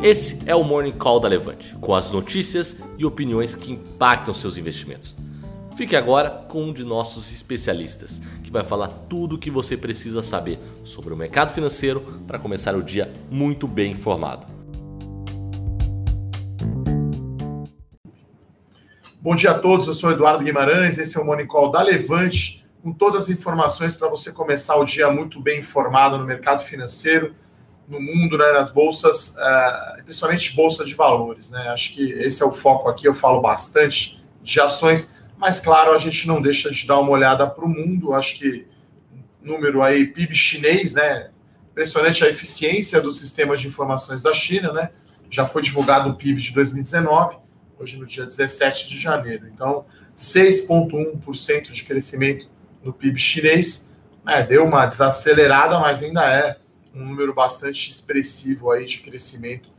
Esse é o Morning Call da Levante, com as notícias e opiniões que impactam seus investimentos. Fique agora com um de nossos especialistas, que vai falar tudo o que você precisa saber sobre o mercado financeiro para começar o dia muito bem informado. Bom dia a todos, eu sou Eduardo Guimarães, esse é o Morning Call da Levante, com todas as informações para você começar o dia muito bem informado no mercado financeiro no mundo, né, nas bolsas, uh, principalmente bolsa de valores. Né? Acho que esse é o foco aqui. Eu falo bastante de ações, mas claro, a gente não deixa de dar uma olhada para o mundo. Acho que número aí PIB chinês, né? Impressionante a eficiência do sistema de informações da China, né? Já foi divulgado o PIB de 2019, hoje no dia 17 de janeiro. Então, 6,1% de crescimento no PIB chinês. Né? Deu uma desacelerada, mas ainda é um número bastante expressivo aí de crescimento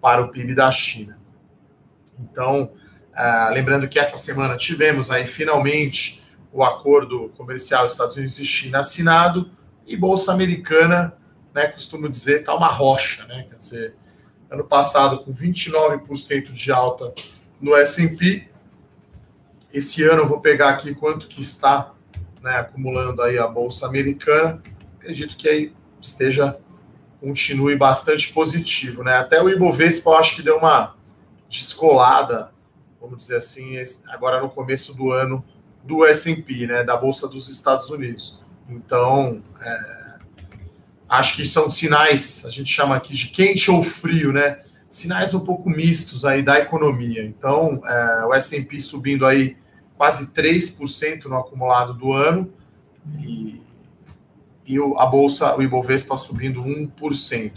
para o PIB da China. Então, uh, lembrando que essa semana tivemos aí finalmente o acordo comercial Estados Unidos e China assinado e Bolsa Americana, né, costumo dizer, está uma rocha, né? Quer dizer, ano passado com 29% de alta no S&P, esse ano eu vou pegar aqui quanto que está né, acumulando aí a Bolsa Americana, acredito que aí esteja continue bastante positivo, né? Até o Ibovespa eu acho que deu uma descolada, vamos dizer assim, agora no começo do ano do S&P, né? Da bolsa dos Estados Unidos. Então, é, acho que são sinais, a gente chama aqui de quente ou frio, né? Sinais um pouco mistos aí da economia. Então, é, o S&P subindo aí quase 3% no acumulado do ano e e a bolsa, o Ibovespa subindo 1%.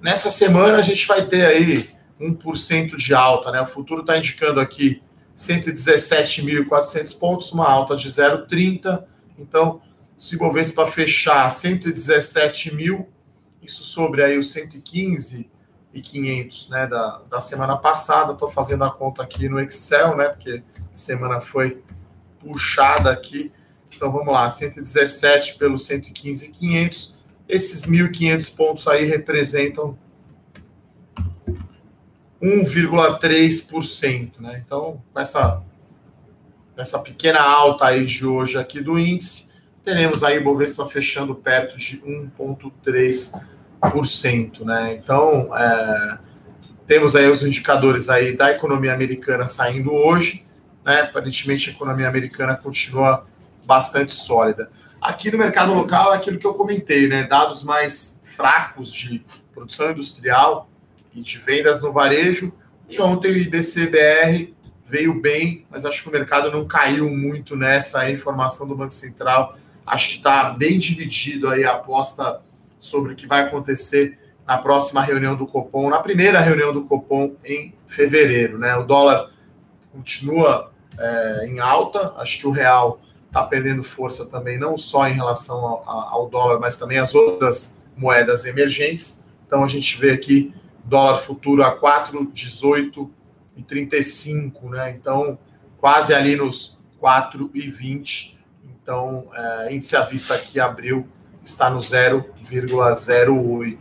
Nessa semana a gente vai ter aí 1% de alta, né? O futuro está indicando aqui 117.400 pontos, uma alta de 0,30. Então, se o Ibovespa fechar 117 mil, isso sobre aí os 115 e 500, né, da, da semana passada. Estou fazendo a conta aqui no Excel, né, porque semana foi puxada aqui. Então vamos lá, 117 pelo 115,500. Esses 1.500 pontos aí representam 1,3%, né? Então, essa essa pequena alta aí de hoje aqui do índice, teremos aí o Bovespa fechando perto de 1,3%, né? Então, é, temos aí os indicadores aí da economia americana saindo hoje, né? Aparentemente a economia americana continua bastante sólida. Aqui no mercado local é aquilo que eu comentei, né? Dados mais fracos de produção industrial e de vendas no varejo. E ontem o IBCBR veio bem, mas acho que o mercado não caiu muito nessa informação do Banco Central. Acho que está bem dividido aí a aposta sobre o que vai acontecer na próxima reunião do Copom, na primeira reunião do Copom em fevereiro, né? O dólar continua é, em alta, acho que o real está perdendo força também, não só em relação ao, ao, dólar, mas também as outras moedas emergentes. Então a gente vê aqui dólar futuro a 4,18 e 35, né? Então quase ali nos 4,20. Então é, índice à vista aqui abriu está no 0,08.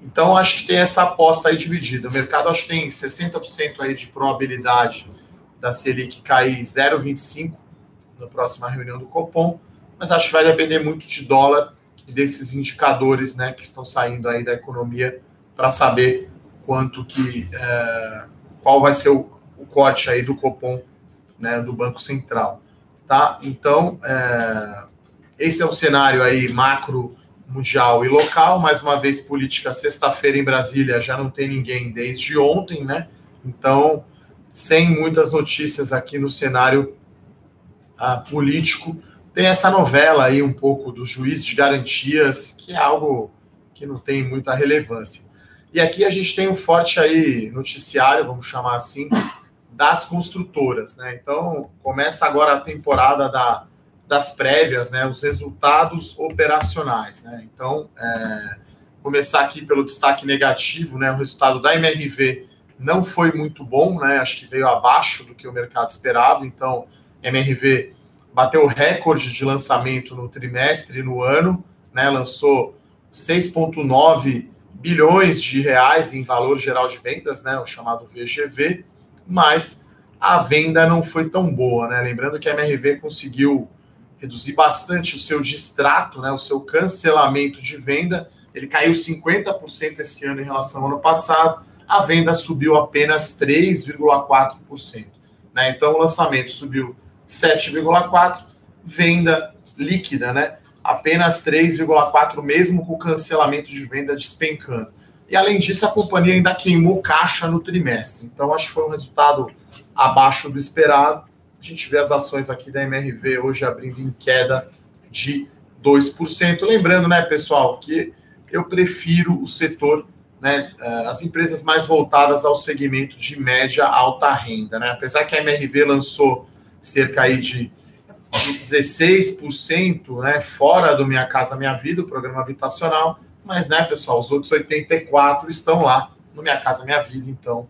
Então acho que tem essa aposta aí dividida. O mercado acho que tem 60% aí de probabilidade da Selic cair 0,25 na próxima reunião do Copom, mas acho que vai depender muito de dólar e desses indicadores né, que estão saindo aí da economia para saber quanto que é, qual vai ser o, o, corte aí do Copom né, do Banco Central. Tá? Então, é, esse é o cenário aí macro mundial e local. Mais uma vez, política sexta-feira em Brasília já não tem ninguém desde ontem, né? Então, sem muitas notícias aqui no cenário político. Tem essa novela aí um pouco do juiz de garantias, que é algo que não tem muita relevância. E aqui a gente tem um forte aí noticiário, vamos chamar assim, das construtoras, né? Então, começa agora a temporada da, das prévias, né? Os resultados operacionais, né? Então, é, começar aqui pelo destaque negativo, né? O resultado da MRV não foi muito bom, né? Acho que veio abaixo do que o mercado esperava. Então, MRV bateu o recorde de lançamento no trimestre no ano, né? Lançou 6,9 bilhões de reais em valor geral de vendas, né, o chamado VGV, mas a venda não foi tão boa, né? Lembrando que a MRV conseguiu reduzir bastante o seu distrato, né, o seu cancelamento de venda. Ele caiu 50% esse ano em relação ao ano passado. A venda subiu apenas 3,4%. Né? Então o lançamento subiu 7,4%, venda líquida, né? apenas 3,4%, mesmo com o cancelamento de venda despencando. E além disso, a companhia ainda queimou caixa no trimestre. Então, acho que foi um resultado abaixo do esperado. A gente vê as ações aqui da MRV hoje abrindo em queda de 2%. Lembrando, né, pessoal, que eu prefiro o setor, né, eh, as empresas mais voltadas ao segmento de média alta renda, né? Apesar que a MRV lançou cerca aí de de 16%, né, fora do Minha Casa Minha Vida, o programa habitacional, mas, né, pessoal, os outros 84 estão lá no Minha Casa Minha Vida, então,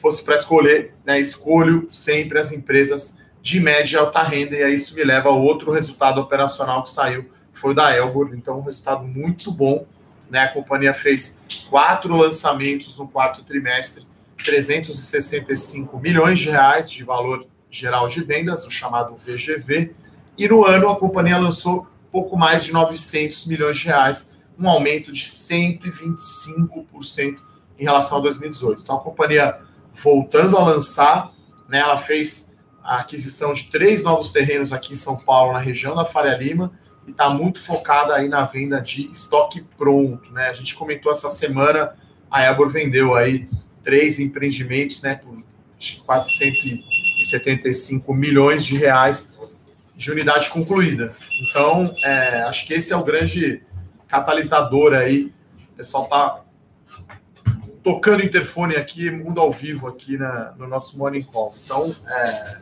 fosse para escolher, né, escolho sempre as empresas de média e alta renda, e aí isso me leva a outro resultado operacional que saiu, que foi da Elbor, então um resultado muito bom, né, a companhia fez quatro lançamentos no quarto trimestre, 365 milhões de reais de valor geral de vendas, o chamado VGV, e no ano a companhia lançou pouco mais de 900 milhões de reais, um aumento de 125% em relação a 2018. Então a companhia voltando a lançar, né, ela fez a aquisição de três novos terrenos aqui em São Paulo, na região da Faria Lima, e está muito focada aí na venda de estoque pronto, né? A gente comentou essa semana, a Ebor vendeu aí três empreendimentos, né, por quase 100 75 milhões de reais de unidade concluída. Então, é, acho que esse é o grande catalisador aí. O pessoal está tocando interfone aqui, mundo ao vivo aqui na, no nosso Morning Call. Então, é,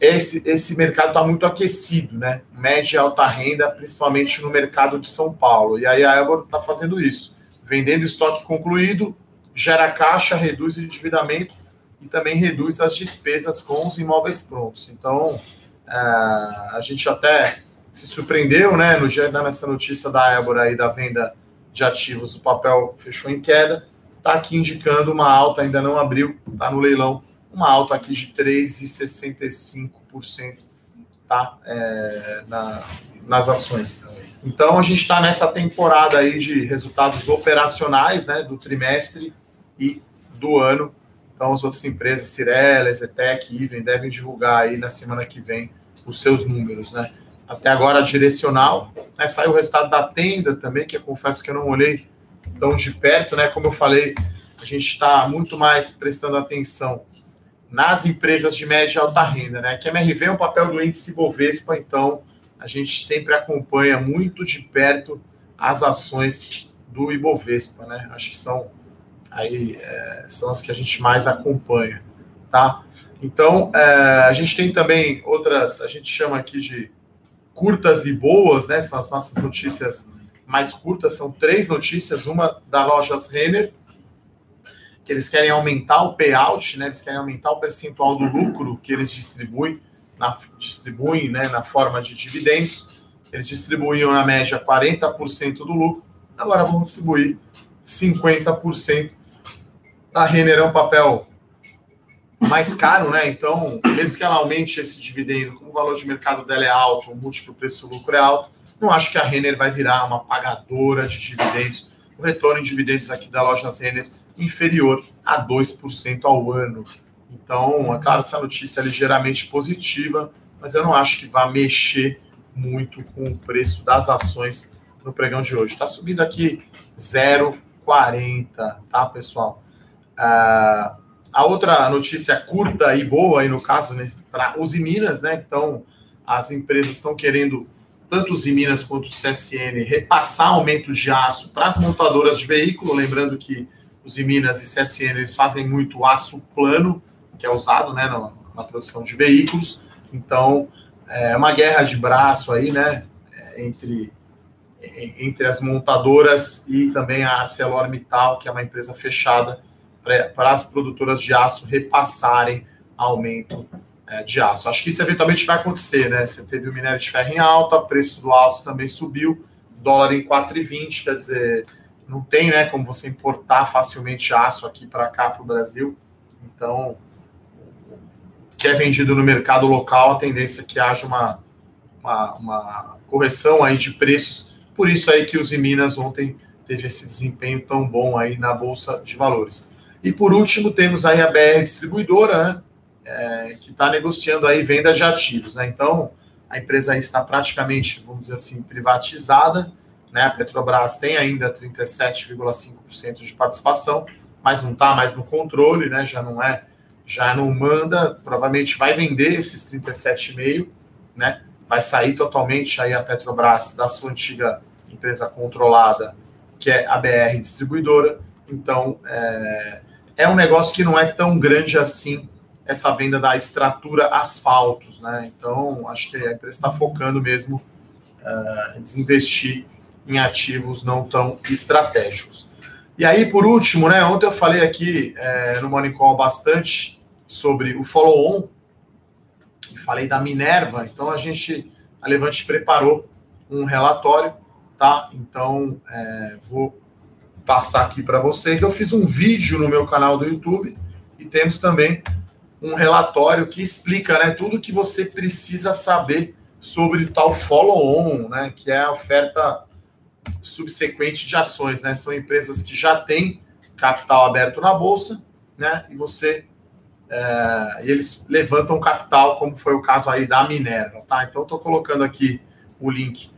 esse, esse mercado está muito aquecido, né? Média e alta renda, principalmente no mercado de São Paulo. E aí a Ebor está fazendo isso, vendendo estoque concluído, gera caixa, reduz endividamento e também reduz as despesas com os imóveis prontos. Então, é, a gente até se surpreendeu, né, no dia dessa notícia da Ébora aí da venda de ativos, o papel fechou em queda, está aqui indicando uma alta, ainda não abriu, está no leilão, uma alta aqui de 3,65%, tá, é, na, nas ações. Então, a gente está nessa temporada aí de resultados operacionais, né, do trimestre e do ano, então, as outras empresas, Cirela, Zetec, Iven, devem divulgar aí na semana que vem os seus números, né? Até agora, direcional. Né? Saiu o resultado da tenda também, que eu confesso que eu não olhei tão de perto, né? Como eu falei, a gente está muito mais prestando atenção nas empresas de média e alta renda, né? Que a MRV é um papel do índice Bovespa, então a gente sempre acompanha muito de perto as ações do Ibovespa, né? Acho que são aí é, são as que a gente mais acompanha, tá? Então, é, a gente tem também outras, a gente chama aqui de curtas e boas, né? São as nossas notícias mais curtas, são três notícias, uma da Lojas Renner, que eles querem aumentar o payout, né? Eles querem aumentar o percentual do lucro que eles distribuem, na, distribuem né, na forma de dividendos. Eles distribuíam, na média, 40% do lucro, agora vão distribuir 50% a Renner é um papel mais caro, né? Então, mesmo que ela aumente esse dividendo, como o valor de mercado dela é alto, o múltiplo preço-lucro é alto, não acho que a Renner vai virar uma pagadora de dividendos. O retorno em dividendos aqui da loja Renner inferior a 2% ao ano. Então, é claro, essa notícia é ligeiramente positiva, mas eu não acho que vá mexer muito com o preço das ações no pregão de hoje. Está subindo aqui 0,40, tá, pessoal? Uh, a outra notícia curta e boa, aí no caso, né, para os Minas, né? Então, as empresas estão querendo, tanto os Minas quanto o CSN, repassar aumento de aço para as montadoras de veículo. Lembrando que os Minas e CSN eles fazem muito aço plano, que é usado né, na, na produção de veículos. Então, é uma guerra de braço aí, né? Entre, entre as montadoras e também a ArcelorMittal, que é uma empresa fechada para as produtoras de aço repassarem aumento é, de aço. Acho que isso eventualmente vai acontecer, né? Você teve o minério de ferro em alta, preço do aço também subiu, dólar em 4,20, quer dizer, não tem, né, como você importar facilmente aço aqui para cá para o Brasil. Então, que é vendido no mercado local, a tendência é que haja uma, uma, uma correção aí de preços. Por isso aí que os Minas ontem teve esse desempenho tão bom aí na bolsa de valores. E por último temos aí a BR distribuidora, né, é, que está negociando aí venda de ativos, né? Então a empresa está praticamente, vamos dizer assim, privatizada né? A Petrobras tem ainda 37,5% de participação, mas não está mais no controle, né? já não é, já não manda, provavelmente vai vender esses 37,5%, né? vai sair totalmente aí a Petrobras da sua antiga empresa controlada, que é a BR Distribuidora. Então, é, é um negócio que não é tão grande assim, essa venda da extratura asfaltos, né? Então, acho que a empresa está focando mesmo uh, em desinvestir em ativos não tão estratégicos. E aí, por último, né, ontem eu falei aqui é, no Morning Call bastante sobre o follow-on e falei da Minerva. Então, a gente, a Levante preparou um relatório, tá? Então, é, vou passar aqui para vocês. Eu fiz um vídeo no meu canal do YouTube e temos também um relatório que explica né, tudo que você precisa saber sobre tal follow-on, né, que é a oferta subsequente de ações, né? São empresas que já têm capital aberto na bolsa, né? E você é, eles levantam capital, como foi o caso aí da Minerva, tá? Então estou colocando aqui o link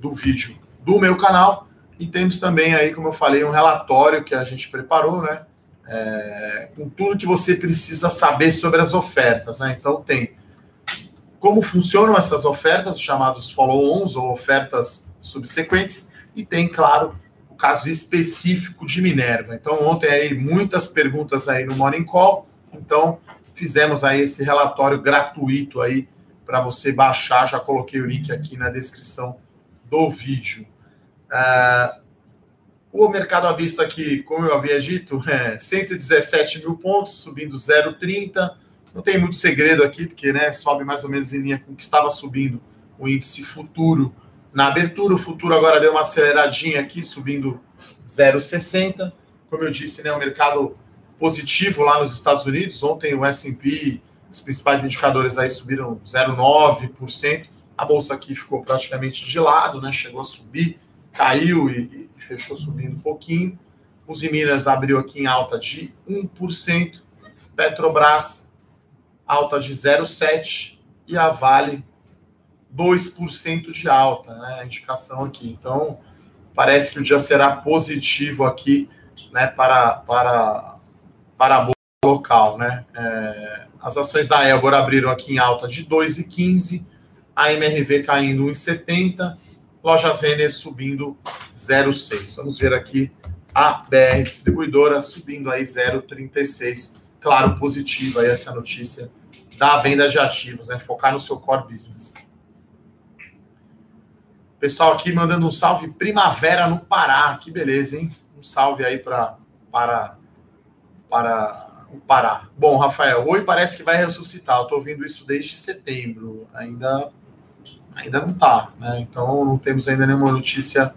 do vídeo do meu canal e temos também aí, como eu falei, um relatório que a gente preparou, né? É, com tudo que você precisa saber sobre as ofertas, né? Então tem como funcionam essas ofertas, chamados follow-ons ou ofertas subsequentes, e tem, claro, o caso específico de Minerva. Então, ontem aí muitas perguntas aí no Morning Call, então fizemos aí esse relatório gratuito aí para você baixar, já coloquei o link aqui na descrição do vídeo. Uh, o mercado à vista aqui, como eu havia dito, é 117 mil pontos, subindo 0,30. Não tem muito segredo aqui, porque né, sobe mais ou menos em linha com o que estava subindo o índice futuro na abertura, o futuro agora deu uma aceleradinha aqui, subindo 0,60. Como eu disse, né, o mercado positivo lá nos Estados Unidos. Ontem o S&P, os principais indicadores aí subiram 0,9%. A bolsa aqui ficou praticamente de lado, né? Chegou a subir, caiu e, e fechou subindo um pouquinho. Os Minas abriu aqui em alta de 1%. Petrobras alta de 0,7% e a Vale 2% de alta, né? A indicação aqui. Então, parece que o dia será positivo aqui, né, para, para, para a bolsa local, né? É, as ações da Elbor abriram aqui em alta de 2,15, a MRV caindo 1,70, Lojas Renner subindo 0,6. Vamos ver aqui a BR Distribuidora subindo aí 0,36. Claro, positiva aí essa notícia da venda de ativos, né? Focar no seu core business. Pessoal aqui mandando um salve primavera no Pará. Que beleza, hein? Um salve aí pra, para, para o Pará. Bom, Rafael, oi, parece que vai ressuscitar. Eu tô ouvindo isso desde setembro. Ainda, ainda não tá, né? Então não temos ainda nenhuma notícia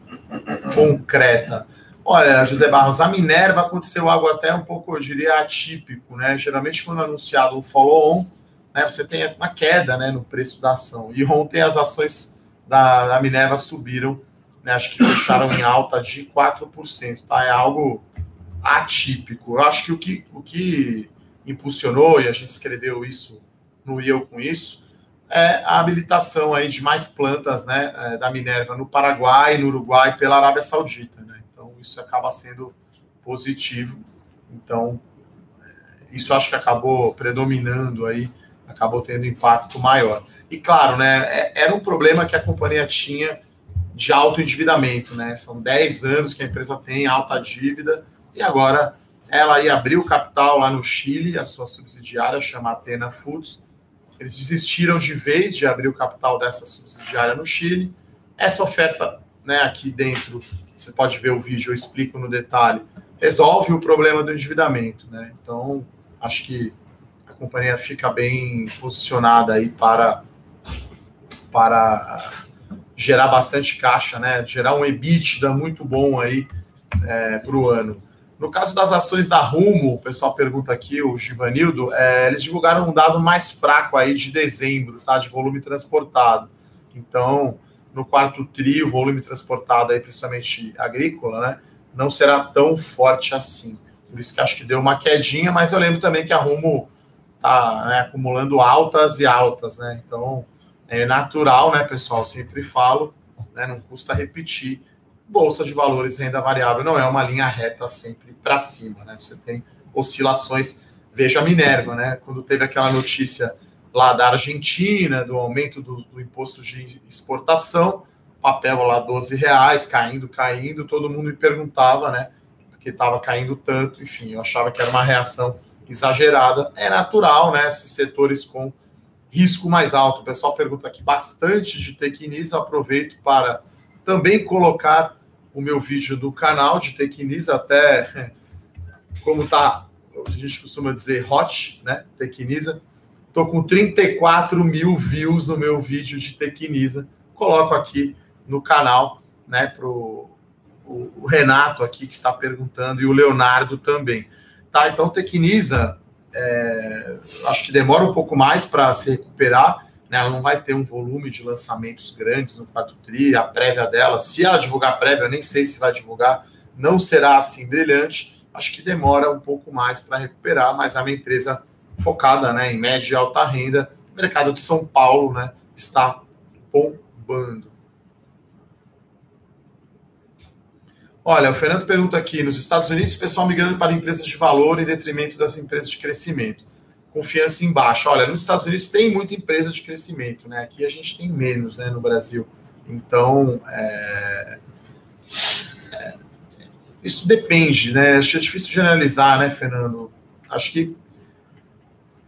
concreta. Olha, José Barros, a Minerva aconteceu algo até um pouco, eu diria, atípico, né? Geralmente, quando anunciado o follow-on, né, você tem uma queda né, no preço da ação. E ontem as ações da, da Minerva subiram, né, acho que fecharam em alta de 4%, tá? É algo atípico. Eu acho que o que, o que impulsionou, e a gente escreveu isso no Eu com isso, é a habilitação aí de mais plantas né, é, da Minerva no Paraguai, no Uruguai, pela Arábia Saudita. Né? Então, isso acaba sendo positivo. Então, é, isso acho que acabou predominando aí, acabou tendo impacto maior. E claro, né, é, era um problema que a companhia tinha de alto endividamento, né? São 10 anos que a empresa tem alta dívida e agora ela ia abrir o capital lá no Chile, a sua subsidiária chama Atena Foods. Eles desistiram de vez de abrir o capital dessa subsidiária no Chile. Essa oferta, né, aqui dentro, você pode ver o vídeo, eu explico no detalhe, resolve o problema do endividamento, né? Então, acho que a companhia fica bem posicionada aí para para gerar bastante caixa, né? Gerar um EBITDA muito bom aí é, para o ano. No caso das ações da Rumo, o pessoal pergunta aqui, o Givanildo, é, eles divulgaram um dado mais fraco aí de dezembro, tá? De volume transportado. Então, no quarto tri, o volume transportado aí, principalmente agrícola, né? Não será tão forte assim. Por isso que acho que deu uma quedinha, mas eu lembro também que a Rumo tá né, acumulando altas e altas, né? Então, é natural, né, pessoal? Sempre falo, né? Não custa repetir bolsa de valores renda variável não é uma linha reta sempre para cima, né? Você tem oscilações. Veja a Minerva, né? Quando teve aquela notícia lá da Argentina, do aumento do, do imposto de exportação, papel lá 12 reais, caindo, caindo, todo mundo me perguntava, né? Porque estava caindo tanto, enfim, eu achava que era uma reação exagerada. É natural, né? Esses setores com risco mais alto. O pessoal pergunta aqui bastante de Tecnis, aproveito para também colocar o meu vídeo do canal de Tecnisa, até como tá, a gente costuma dizer hot, né? Tecnisa. Tô com 34 mil views no meu vídeo de Tecnisa. Coloco aqui no canal, né? Pro o, o Renato aqui que está perguntando e o Leonardo também. Tá, então Tecnisa, é, acho que demora um pouco mais para se recuperar né, ela não vai ter um volume de lançamentos grandes no 4 tri, a prévia dela, se ela divulgar prévia, eu nem sei se vai divulgar, não será assim brilhante, acho que demora um pouco mais para recuperar, mas é uma empresa focada né, em média e alta renda, o mercado de São Paulo né, está bombando. Olha, o Fernando pergunta aqui: nos Estados Unidos, pessoal migrando para empresas de valor em detrimento das empresas de crescimento confiança em baixa. Olha, nos Estados Unidos tem muita empresa de crescimento, né? Aqui a gente tem menos, né, no Brasil. Então, é... É... isso depende, né? Acho é difícil generalizar, né, Fernando? Acho que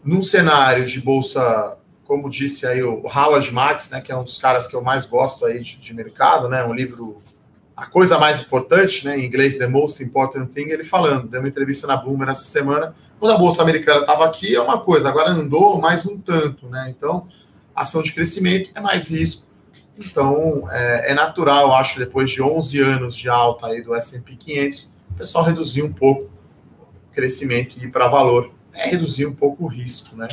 num cenário de bolsa, como disse aí o Howard Marks, né, que é um dos caras que eu mais gosto aí de, de mercado, né, um livro a coisa mais importante, né, em inglês, The Most Important Thing, ele falando, deu uma entrevista na Bloomberg essa semana, quando a Bolsa Americana estava aqui, é uma coisa, agora andou mais um tanto, né? Então, ação de crescimento é mais risco. Então, é, é natural, acho, depois de 11 anos de alta aí do S&P 500, o pessoal reduzir um pouco o crescimento e ir para valor. É reduzir um pouco o risco, né?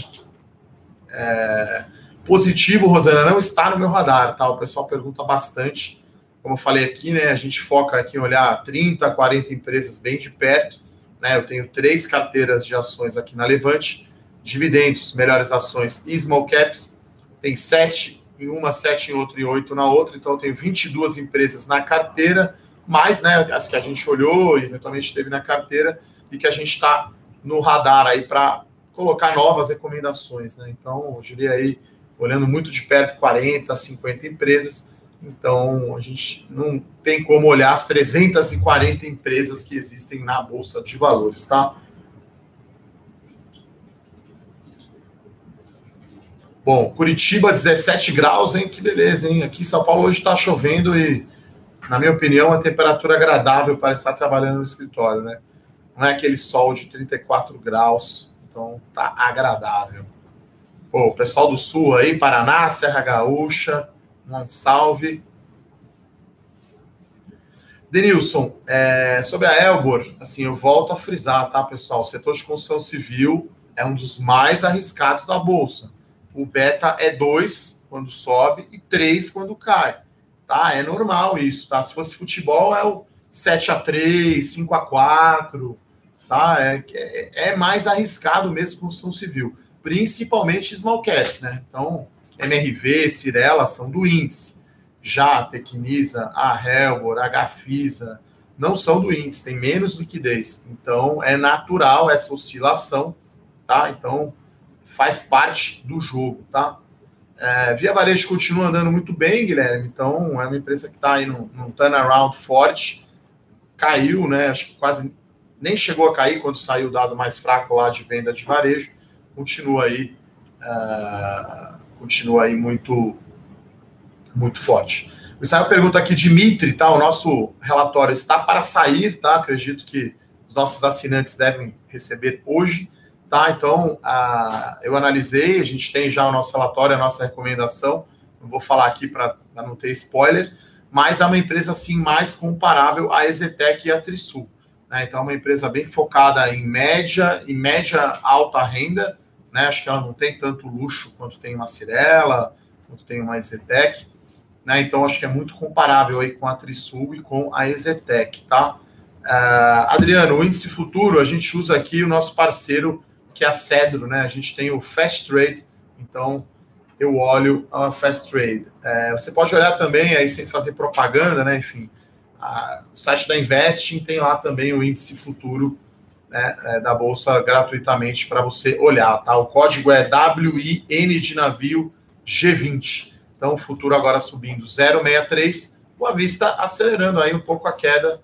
É, positivo, Rosana, não está no meu radar, tá? O pessoal pergunta bastante. Como eu falei aqui, né? A gente foca aqui em olhar 30, 40 empresas bem de perto né? Eu tenho três carteiras de ações aqui na Levante, dividendos, melhores ações e small caps, tem sete em uma, sete em outra e oito na outra, então eu tenho 22 empresas na carteira, mais né, as que a gente olhou e eventualmente teve na carteira e que a gente está no radar aí para colocar novas recomendações, né? Então, eu diria aí, olhando muito de perto, 40, 50 empresas, então, a gente não tem como olhar as 340 empresas que existem na Bolsa de Valores, tá? Bom, Curitiba 17 graus, hein? Que beleza, hein? Aqui em São Paulo hoje está chovendo e, na minha opinião, a temperatura agradável para estar trabalhando no escritório, né? Não é aquele sol de 34 graus, então tá agradável. Pô, pessoal do Sul aí, Paraná, Serra Gaúcha, um salve. Denilson, é, sobre a Elbor, assim, eu volto a frisar, tá, pessoal? O setor de construção civil é um dos mais arriscados da Bolsa. O beta é 2 quando sobe e 3 quando cai. Tá? É normal isso, tá? Se fosse futebol, é o 7 a 3 5 a 4 tá? É, é, é mais arriscado mesmo construção civil, principalmente small caps, né? Então, MRV, Cirela são do índice. Já a Tecnisa, a Helbor, a Gafisa não são do índice, tem menos liquidez. Então é natural essa oscilação, tá? Então faz parte do jogo, tá? É, Via Varejo continua andando muito bem, Guilherme. Então é uma empresa que está aí num, num turnaround forte. Caiu, né? Acho que quase nem chegou a cair quando saiu o dado mais fraco lá de venda de varejo. Continua aí. Uh, continua aí muito, muito forte. O Israel pergunta aqui, Dimitri, tá? O nosso relatório está para sair, tá? Acredito que os nossos assinantes devem receber hoje, tá? Então, a, eu analisei, a gente tem já o nosso relatório, a nossa recomendação. Não vou falar aqui para não ter spoiler, mas é uma empresa assim mais comparável à Exetec e à Trisul. Né? Então é uma empresa bem focada em média e média alta renda, né? Acho que ela não tem tanto luxo quanto tem uma Cirela, quanto tem uma Exetec, né? Então acho que é muito comparável aí com a Trisul e com a Exetec, tá? Uh, Adriano, o índice futuro, a gente usa aqui o nosso parceiro que é a Cedro, né? A gente tem o Fast Trade, então eu olho a Fast Trade. É, você pode olhar também, aí sem fazer propaganda, né? Enfim, o site da Investing tem lá também o índice futuro né, é, da Bolsa gratuitamente para você olhar, tá? O código é WIN de navio G20. Então, o futuro agora subindo 0,63, o Avista acelerando aí um pouco a queda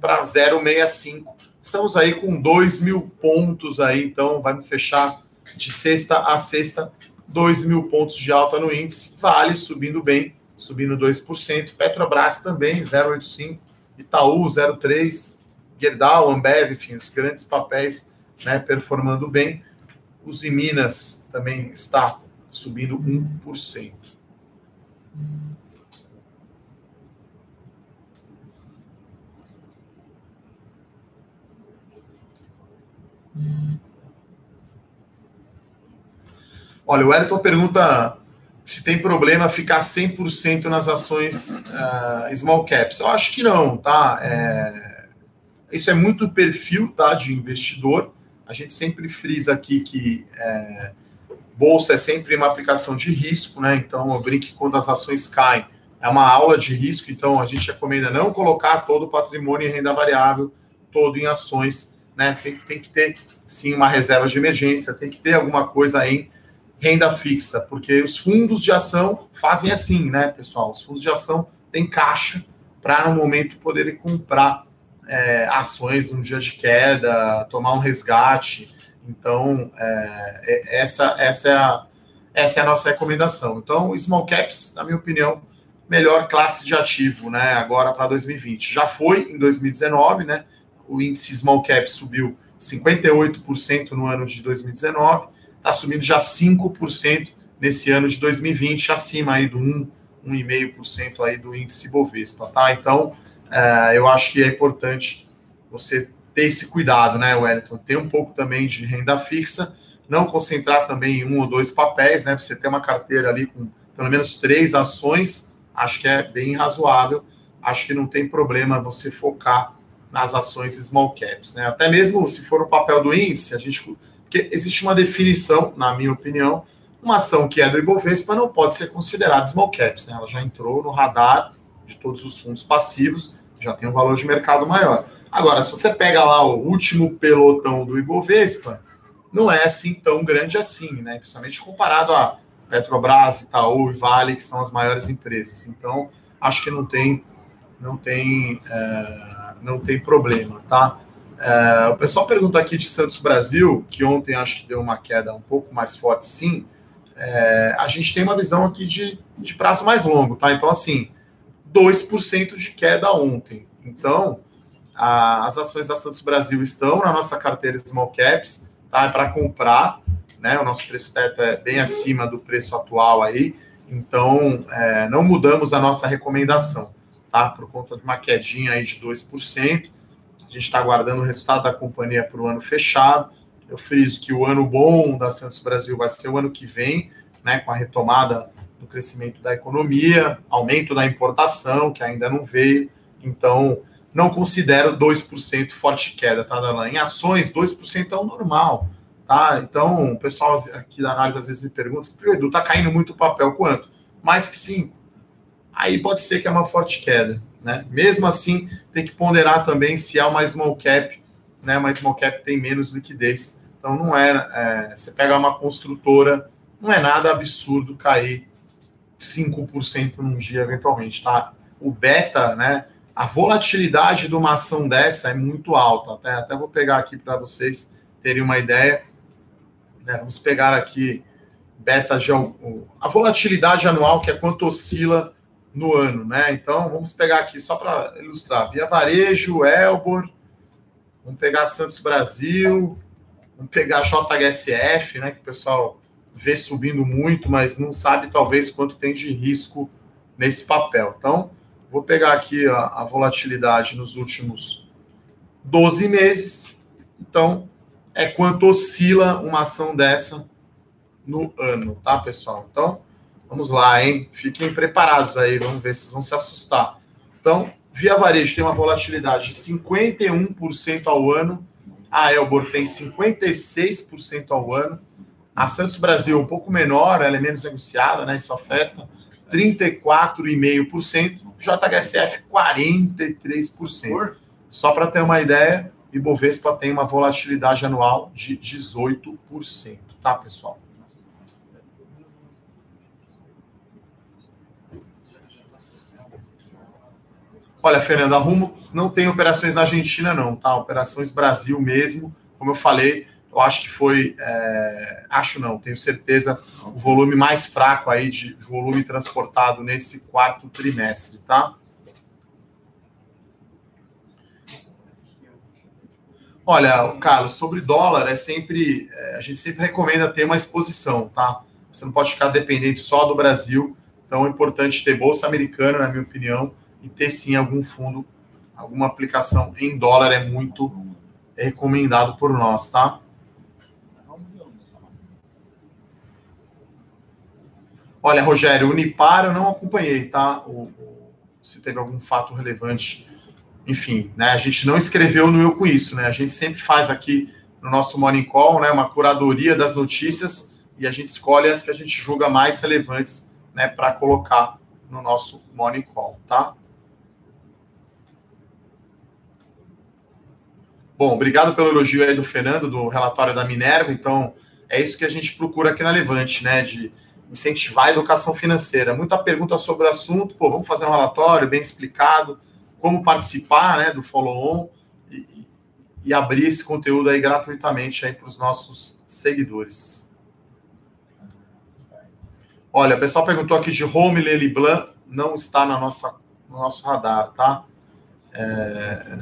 para 0,65. Estamos aí com 2 mil pontos aí, então vamos fechar de sexta a sexta 2 mil pontos de alta no índice, Vale subindo bem, subindo 2%, Petrobras também 0,85%, Itaú 0,3%, Gerdau, Ambev, enfim, os grandes papéis né, performando bem. Os em Minas também está subindo 1%. Olha, o Wellington pergunta se tem problema ficar 100% nas ações uh, small caps. Eu acho que não, tá? É, isso é muito perfil tá, de investidor. A gente sempre frisa aqui que é, bolsa é sempre uma aplicação de risco, né? Então, eu brinco que quando as ações caem, é uma aula de risco. Então, a gente recomenda não colocar todo o patrimônio em renda variável, todo em ações, né? Sempre tem que ter, sim, uma reserva de emergência, tem que ter alguma coisa em renda fixa, porque os fundos de ação fazem assim, né, pessoal? Os fundos de ação têm caixa para, no momento, poderem comprar é, ações num dia de queda, tomar um resgate. Então, é, é, essa, essa, é a, essa é a nossa recomendação. Então, small caps, na minha opinião, melhor classe de ativo, né? Agora para 2020. Já foi em 2019, né? O índice small cap subiu 58% no ano de 2019 está subindo já 5% nesse ano de 2020, acima aí do 1, 1,5% aí do índice Bovespa, tá? Então, é, eu acho que é importante você ter esse cuidado, né, Wellington? Ter um pouco também de renda fixa, não concentrar também em um ou dois papéis, né? Você ter uma carteira ali com pelo menos três ações, acho que é bem razoável. Acho que não tem problema você focar nas ações small caps, né? Até mesmo se for o papel do índice, a gente porque existe uma definição, na minha opinião, uma ação que é do Ibovespa não pode ser considerada small caps, né? Ela já entrou no radar de todos os fundos passivos, já tem um valor de mercado maior. Agora, se você pega lá o último pelotão do Ibovespa, não é assim tão grande assim, né? Principalmente comparado a Petrobras, Itaú e Vale, que são as maiores empresas. Então, acho que não tem, não tem, é, não tem problema, tá? É, o pessoal pergunta aqui de Santos Brasil, que ontem acho que deu uma queda um pouco mais forte, sim. É, a gente tem uma visão aqui de, de prazo mais longo, tá? Então, assim, 2% de queda ontem. Então, a, as ações da Santos Brasil estão na nossa carteira Small Caps, tá? É para comprar, né? O nosso preço teto é bem acima do preço atual aí. Então, é, não mudamos a nossa recomendação, tá? Por conta de uma quedinha aí de 2% gente está aguardando o resultado da companhia para o ano fechado. Eu friso que o ano bom da Santos Brasil vai ser o ano que vem, né, com a retomada do crescimento da economia, aumento da importação, que ainda não veio. Então, não considero 2% forte queda, tá, Dalan? Em ações, 2% é o normal, tá? Então, o pessoal aqui da análise às vezes me pergunta, Edu, tá caindo muito o papel, quanto? Mais que 5. Aí pode ser que é uma forte queda. Né? Mesmo assim, tem que ponderar também se há uma small cap, né? Uma small cap tem menos liquidez. Então não é, é você pega uma construtora, não é nada absurdo cair 5% num dia eventualmente, tá? O beta, né? A volatilidade de uma ação dessa é muito alta. Até, até vou pegar aqui para vocês terem uma ideia. Né? Vamos pegar aqui beta de a volatilidade anual, que é quanto oscila no ano, né? Então, vamos pegar aqui só para ilustrar: Via Varejo, Elbor, vamos pegar Santos Brasil, vamos pegar JHSF, né? Que o pessoal vê subindo muito, mas não sabe talvez quanto tem de risco nesse papel. Então, vou pegar aqui a, a volatilidade nos últimos 12 meses. Então, é quanto oscila uma ação dessa no ano, tá, pessoal? Então, vamos lá, hein? Fiquem preparados aí, vamos ver se vocês vão se assustar. Então, Via Varejo tem uma volatilidade de 51% ao ano, a Elbor tem 56% ao ano, a Santos Brasil um pouco menor, ela é menos negociada, né? Isso afeta 34,5%, JHSF 43%. Só para ter uma ideia, Ibovespa tem uma volatilidade anual de 18%, tá, pessoal? Olha, Fernanda, Rumo não tem operações na Argentina, não, tá? Operações Brasil mesmo. Como eu falei, eu acho que foi. É... acho não, tenho certeza, o volume mais fraco aí de volume transportado nesse quarto trimestre, tá? Olha, Carlos, sobre dólar é sempre. É, a gente sempre recomenda ter uma exposição, tá? Você não pode ficar dependente só do Brasil. Então é importante ter bolsa americana, na minha opinião e ter sim algum fundo, alguma aplicação em dólar é muito recomendado por nós, tá? Olha, Rogério, Unipar eu não acompanhei, tá? O, se teve algum fato relevante. Enfim, né? A gente não escreveu no Eu Com Isso, né? A gente sempre faz aqui no nosso Morning Call, né? Uma curadoria das notícias e a gente escolhe as que a gente julga mais relevantes, né? Para colocar no nosso Morning Call, tá? Bom, obrigado pelo elogio aí do Fernando, do relatório da Minerva. Então, é isso que a gente procura aqui na Levante, né? De incentivar a educação financeira. Muita pergunta sobre o assunto, pô, vamos fazer um relatório bem explicado, como participar né, do follow-on e, e, abrir esse conteúdo aí gratuitamente aí para os nossos seguidores. Olha, o pessoal perguntou aqui de Home Lely Blanc, não está na nossa, no nosso radar, tá? É...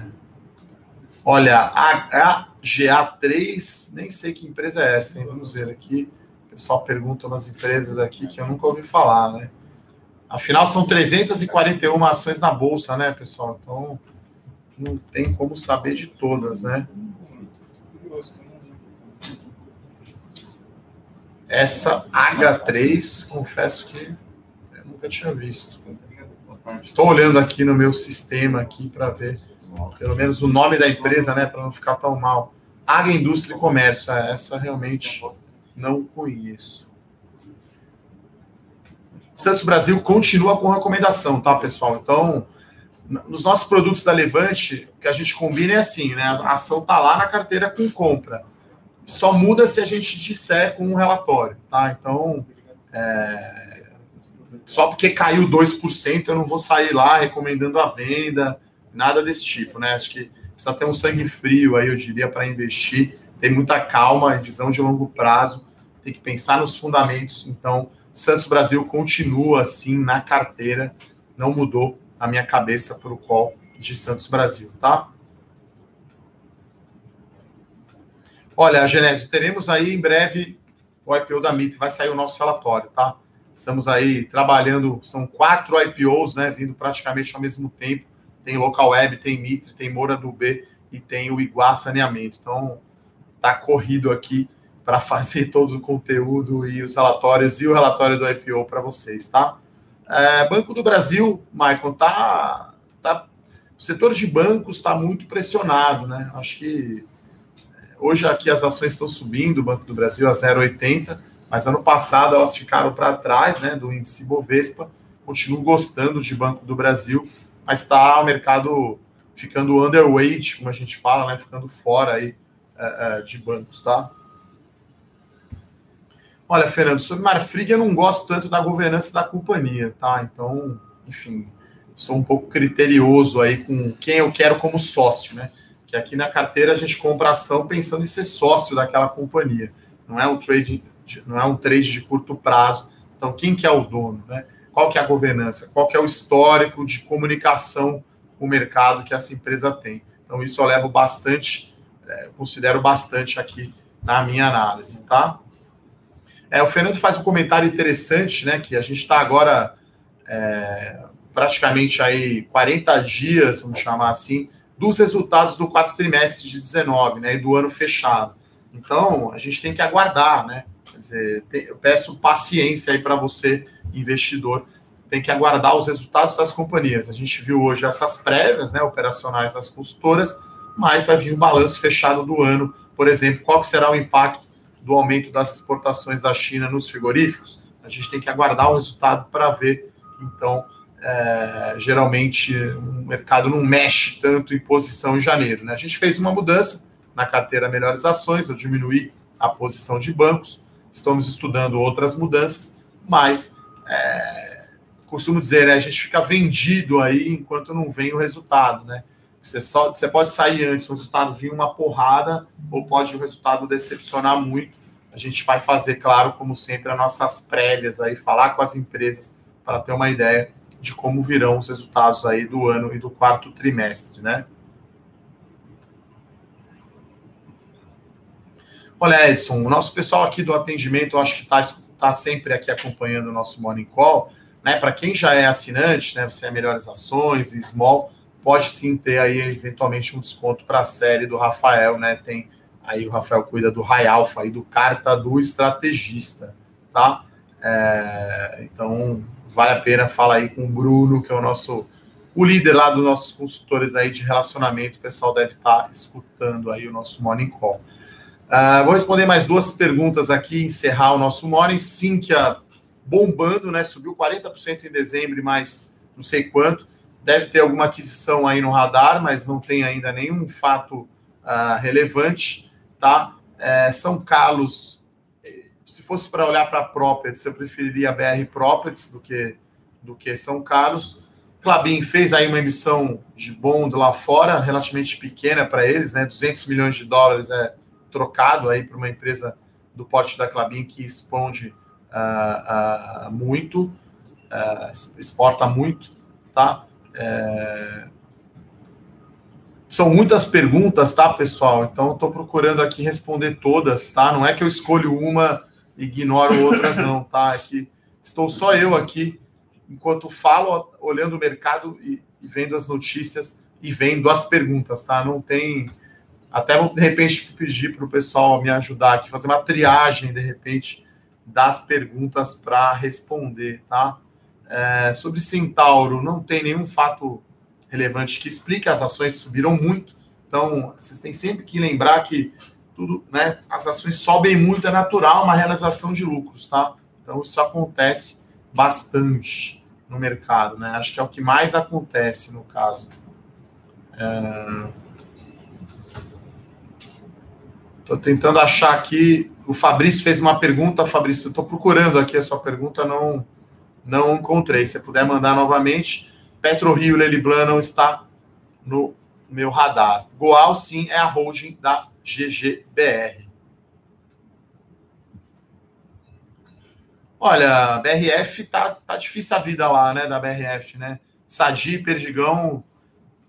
Olha, a, GA3, nem sei que empresa é essa, hein? Vamos ver aqui. Pessoal pergunta umas empresas aqui que eu nunca ouvi falar, né? Afinal, são 341 ações na bolsa, né, pessoal? Então, não tem como saber de todas, né? Essa H3, confesso que eu nunca tinha visto. Estou olhando aqui no meu sistema aqui para ver pelo menos o nome da empresa, né, para não ficar tão mal. Água, Indústria e Comércio, é, essa realmente não conheço. Santos Brasil continua com recomendação, tá, pessoal? Então, nos nossos produtos da Levante, o que a gente combina é assim, né? A ação tá lá na carteira com compra. Só muda se a gente disser com um relatório, tá? Então, é... só porque caiu 2%, eu não vou sair lá recomendando a venda nada desse tipo, né? Acho que precisa ter um sangue frio aí, eu diria, para investir, tem muita calma e visão de longo prazo, tem que pensar nos fundamentos. Então, Santos Brasil continua assim na carteira, não mudou a minha cabeça para o call de Santos Brasil, tá? Olha, Genésio, teremos aí em breve o IPO da MIT, vai sair o nosso relatório, tá? Estamos aí trabalhando, são quatro IPOs, né, vindo praticamente ao mesmo tempo tem Local Web, tem Mitre, tem Moura do B e tem o Iguá Saneamento. Então, tá corrido aqui para fazer todo o conteúdo e os relatórios e o relatório do IPO para vocês, tá? É, Banco do Brasil, Michael, tá, tá, o setor de bancos está muito pressionado, né? Acho que é, hoje aqui as ações estão subindo, o Banco do Brasil a 0,80, mas ano passado elas ficaram para trás, né, do índice Bovespa. Continuo gostando de Banco do Brasil mas está o mercado ficando underweight, como a gente fala, né? Ficando fora aí é, é, de bancos, tá? Olha, Fernando, sobre Marfrig eu não gosto tanto da governança da companhia, tá? Então, enfim, sou um pouco criterioso aí com quem eu quero como sócio, né? Que aqui na carteira a gente compra ação pensando em ser sócio daquela companhia. Não é um trade, não é um trade de curto prazo. Então, quem que é o dono, né? qual que é a governança, qual que é o histórico de comunicação com o mercado que essa empresa tem. Então, isso eu levo bastante, é, considero bastante aqui na minha análise, tá? É, o Fernando faz um comentário interessante, né? Que a gente está agora é, praticamente aí 40 dias, vamos chamar assim, dos resultados do quarto trimestre de 19, né, e do ano fechado. Então, a gente tem que aguardar, né? Quer dizer, eu peço paciência aí para você, investidor, tem que aguardar os resultados das companhias. A gente viu hoje essas prévias, né, operacionais das consultoras, mas vir o balanço fechado do ano, por exemplo, qual será o impacto do aumento das exportações da China nos frigoríficos? A gente tem que aguardar o resultado para ver. Então, é, geralmente o mercado não mexe tanto em posição em janeiro. Né? A gente fez uma mudança na carteira Melhores Ações, eu diminuí a posição de bancos, estamos estudando outras mudanças, mas é, costumo dizer, né, a gente fica vendido aí enquanto não vem o resultado, né? Você, só, você pode sair antes, o resultado vir uma porrada, ou pode o resultado decepcionar muito. A gente vai fazer, claro, como sempre, as nossas prévias aí, falar com as empresas para ter uma ideia de como virão os resultados aí do ano e do quarto trimestre, né? Olha, Edson, o nosso pessoal aqui do atendimento, eu acho que está tá sempre aqui acompanhando o nosso Morning Call. Né? Para quem já é assinante, né? Você é Melhores Ações, Small, pode sim ter aí eventualmente um desconto para a série do Rafael, né? Tem aí o Rafael cuida do High Alpha e do Carta do Estrategista, tá? É, então vale a pena falar aí com o Bruno, que é o nosso o líder lá dos nossos consultores aí de relacionamento. O pessoal deve estar escutando aí o nosso Morning Call. Uh, vou responder mais duas perguntas aqui, encerrar o nosso morning. Sinqia bombando, né? Subiu 40% em dezembro, mais não sei quanto. Deve ter alguma aquisição aí no radar, mas não tem ainda nenhum fato uh, relevante, tá? É, São Carlos, se fosse para olhar para Properties, eu preferiria a BR Properties do que, do que São Carlos. Clabin fez aí uma emissão de bond lá fora, relativamente pequena para eles, né? 200 milhões de dólares é trocado aí para uma empresa do porte da Clabin que expande uh, uh, muito, exporta muito, tá? É... São muitas perguntas, tá, pessoal? Então, estou procurando aqui responder todas, tá? Não é que eu escolho uma e ignoro outras, não, tá? É que estou só eu aqui, enquanto falo, olhando o mercado e, e vendo as notícias e vendo as perguntas, tá? Não tem até vou, de repente, pedir para o pessoal me ajudar aqui, fazer uma triagem, de repente, das perguntas para responder, tá? É, sobre Centauro, não tem nenhum fato relevante que explique, as ações subiram muito, então vocês têm sempre que lembrar que tudo, né, as ações sobem muito, é natural uma realização de lucros, tá? Então isso acontece bastante no mercado, né? Acho que é o que mais acontece no caso. É... Estou tentando achar aqui. O Fabrício fez uma pergunta, Fabrício. Estou procurando aqui a sua pergunta, não não encontrei. Se puder mandar novamente. Petro Rio Leliblan não está no meu radar. Goal, sim, é a holding da GGBR. Olha, BRF tá, tá difícil a vida lá, né, da BRF, né? Sadi e Perdigão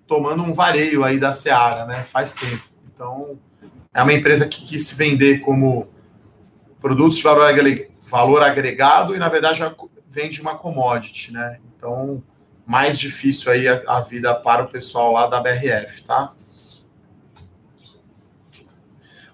tomando um vareio aí da Seara, né? Faz tempo. Então, é uma empresa que quis se vender como produtos de valor agregado e, na verdade, vende uma commodity, né? Então, mais difícil aí a, a vida para o pessoal lá da BRF, tá?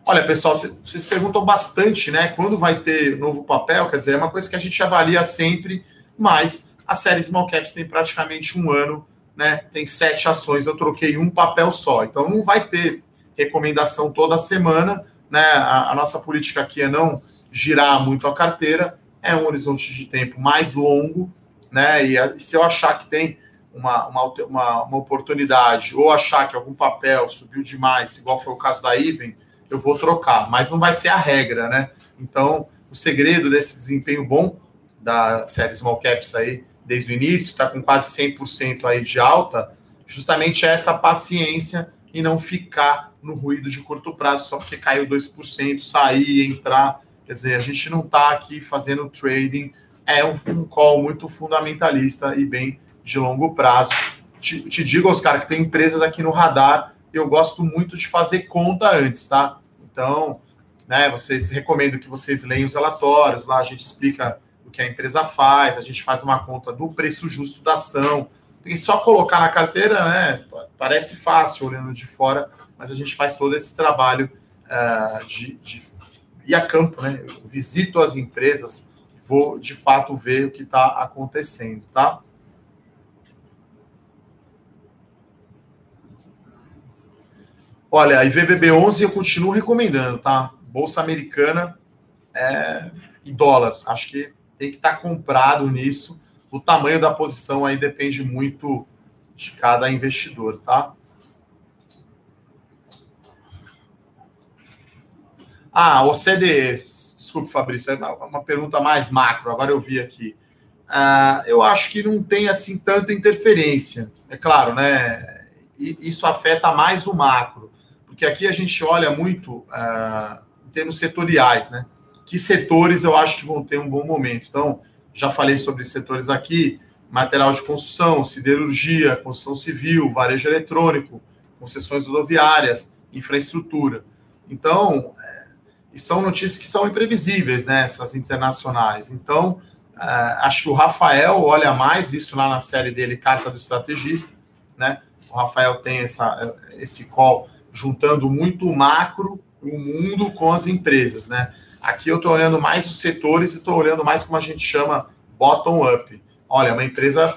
Olha, pessoal, vocês perguntam bastante, né? Quando vai ter novo papel? Quer dizer, é uma coisa que a gente avalia sempre, mas a série Small Caps tem praticamente um ano, né? Tem sete ações, eu troquei um papel só. Então não vai ter recomendação toda semana. Né? A, a, nossa política aqui é não girar muito a carteira, é um horizonte de tempo mais longo, né? E, se eu achar que tem uma, uma, uma, uma, oportunidade ou achar que algum papel subiu demais, igual foi o caso da Even, eu vou trocar, mas não vai ser a regra, né? Então, o segredo desse desempenho bom da série Small Caps aí, desde o início, está com quase 100% aí de alta, justamente é essa paciência e não ficar no ruído de curto prazo só porque caiu 2%, sair, entrar. Quer dizer, a gente não está aqui fazendo trading, é um, um call muito fundamentalista e bem de longo prazo. Te, te digo, Oscar, que tem empresas aqui no radar, eu gosto muito de fazer conta antes, tá? Então, né, vocês recomendo que vocês leiam os relatórios, lá a gente explica o que a empresa faz, a gente faz uma conta do preço justo da ação, Porque só colocar na carteira, né, parece fácil olhando de fora, mas a gente faz todo esse trabalho uh, de, de ir a campo, né? Eu visito as empresas, vou de fato ver o que está acontecendo, tá? Olha, a IVVB11 eu continuo recomendando, tá? Bolsa americana é, e dólar. Acho que tem que estar tá comprado nisso. O tamanho da posição aí depende muito de cada investidor, tá? Ah, OCDE. Desculpe, Fabrício, é uma pergunta mais macro. Agora eu vi aqui. Ah, eu acho que não tem assim tanta interferência. É claro, né? Isso afeta mais o macro porque aqui a gente olha muito uh, em termos setoriais, né? Que setores eu acho que vão ter um bom momento. Então, já falei sobre setores aqui: material de construção, siderurgia, construção civil, varejo eletrônico, concessões rodoviárias, infraestrutura. Então, é, são notícias que são imprevisíveis, né? Essas internacionais. Então, é, acho que o Rafael olha mais isso lá na série dele, Carta do Estrategista, né? O Rafael tem essa, esse call juntando muito o macro, o mundo com as empresas, né? Aqui eu estou olhando mais os setores e estou olhando mais como a gente chama bottom-up. Olha, uma empresa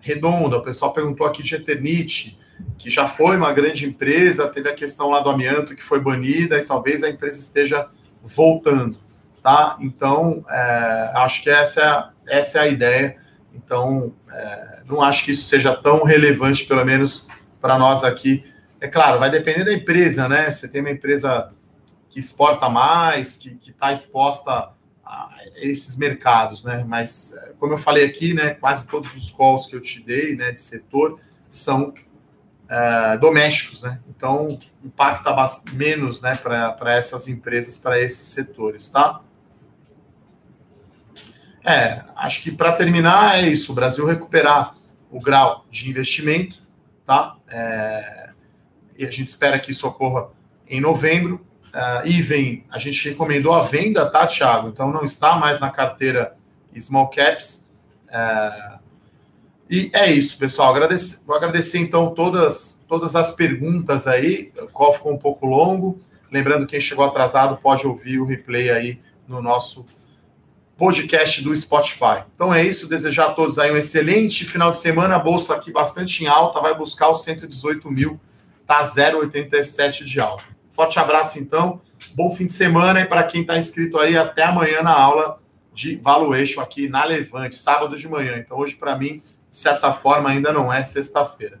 redonda. O pessoal perguntou aqui de Eternit, que já foi uma grande empresa, teve a questão lá do amianto que foi banida e talvez a empresa esteja voltando, tá? Então, é, acho que essa é, essa é a ideia. Então, é, não acho que isso seja tão relevante, pelo menos para nós aqui, é claro, vai depender da empresa, né? Você tem uma empresa que exporta mais, que está exposta a esses mercados, né? Mas, é, como eu falei aqui, né, quase todos os calls que eu te dei, né, de setor, são é, domésticos, né? Então, impacta menos, né, para essas empresas, para esses setores, tá? É, acho que para terminar é isso. O Brasil recuperar o grau de investimento, tá? É, e a gente espera que isso ocorra em novembro. Uh, Even, a gente recomendou a venda, tá, Thiago? Então não está mais na carteira Small Caps. Uh, e é isso, pessoal. Agradecer, vou agradecer então todas, todas as perguntas aí. O call ficou um pouco longo. Lembrando, quem chegou atrasado pode ouvir o replay aí no nosso podcast do Spotify. Então é isso, desejar a todos aí um excelente final de semana. A bolsa aqui bastante em alta, vai buscar os 118 mil tá 0,87 de alta. Forte abraço, então. Bom fim de semana e para quem está inscrito aí, até amanhã na aula de valuation aqui na Levante, sábado de manhã. Então, hoje, para mim, de certa forma, ainda não é sexta-feira.